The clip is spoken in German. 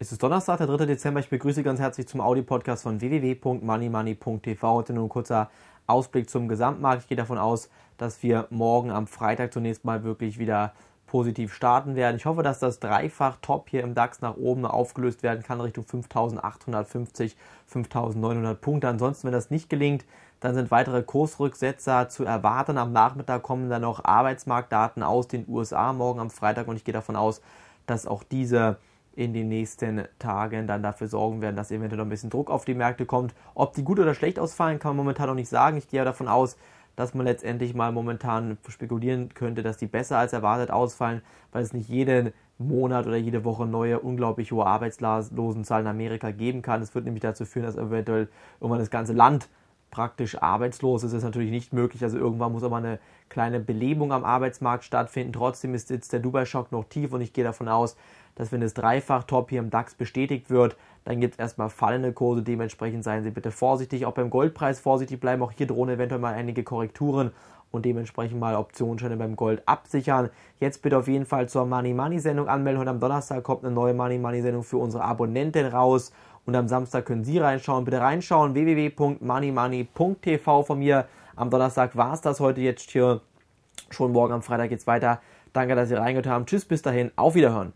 Es ist Donnerstag, der 3. Dezember. Ich begrüße ganz herzlich zum Audio-Podcast von www.moneymoney.tv. Heute nur ein kurzer Ausblick zum Gesamtmarkt. Ich gehe davon aus, dass wir morgen am Freitag zunächst mal wirklich wieder positiv starten werden. Ich hoffe, dass das dreifach Top hier im DAX nach oben aufgelöst werden kann, Richtung 5850, 5900 Punkte. Ansonsten, wenn das nicht gelingt, dann sind weitere Kursrücksetzer zu erwarten. Am Nachmittag kommen dann noch Arbeitsmarktdaten aus den USA morgen am Freitag und ich gehe davon aus, dass auch diese in den nächsten Tagen dann dafür sorgen werden, dass eventuell noch ein bisschen Druck auf die Märkte kommt. Ob die gut oder schlecht ausfallen, kann man momentan noch nicht sagen. Ich gehe ja davon aus, dass man letztendlich mal momentan spekulieren könnte, dass die besser als erwartet ausfallen, weil es nicht jeden Monat oder jede Woche neue, unglaublich hohe Arbeitslosenzahlen in Amerika geben kann. Es wird nämlich dazu führen, dass eventuell irgendwann das ganze Land praktisch arbeitslos ist. Ist natürlich nicht möglich. Also irgendwann muss aber eine kleine Belebung am Arbeitsmarkt stattfinden. Trotzdem ist jetzt der Dubai-Schock noch tief und ich gehe davon aus, dass wenn das Dreifach-Top hier im DAX bestätigt wird, dann gibt es erstmal fallende Kurse. Dementsprechend seien Sie bitte vorsichtig. Auch beim Goldpreis vorsichtig bleiben. Auch hier drohen eventuell mal einige Korrekturen und dementsprechend mal Optionsscheine beim Gold absichern. Jetzt bitte auf jeden Fall zur Money Money Sendung anmelden. Heute am Donnerstag kommt eine neue Money Money Sendung für unsere Abonnenten raus. Und am Samstag können Sie reinschauen. Bitte reinschauen. www.moneymoney.tv von mir. Am Donnerstag war es das heute jetzt hier. Schon morgen am Freitag geht's weiter. Danke, dass Sie reingehört haben. Tschüss, bis dahin. Auf Wiederhören.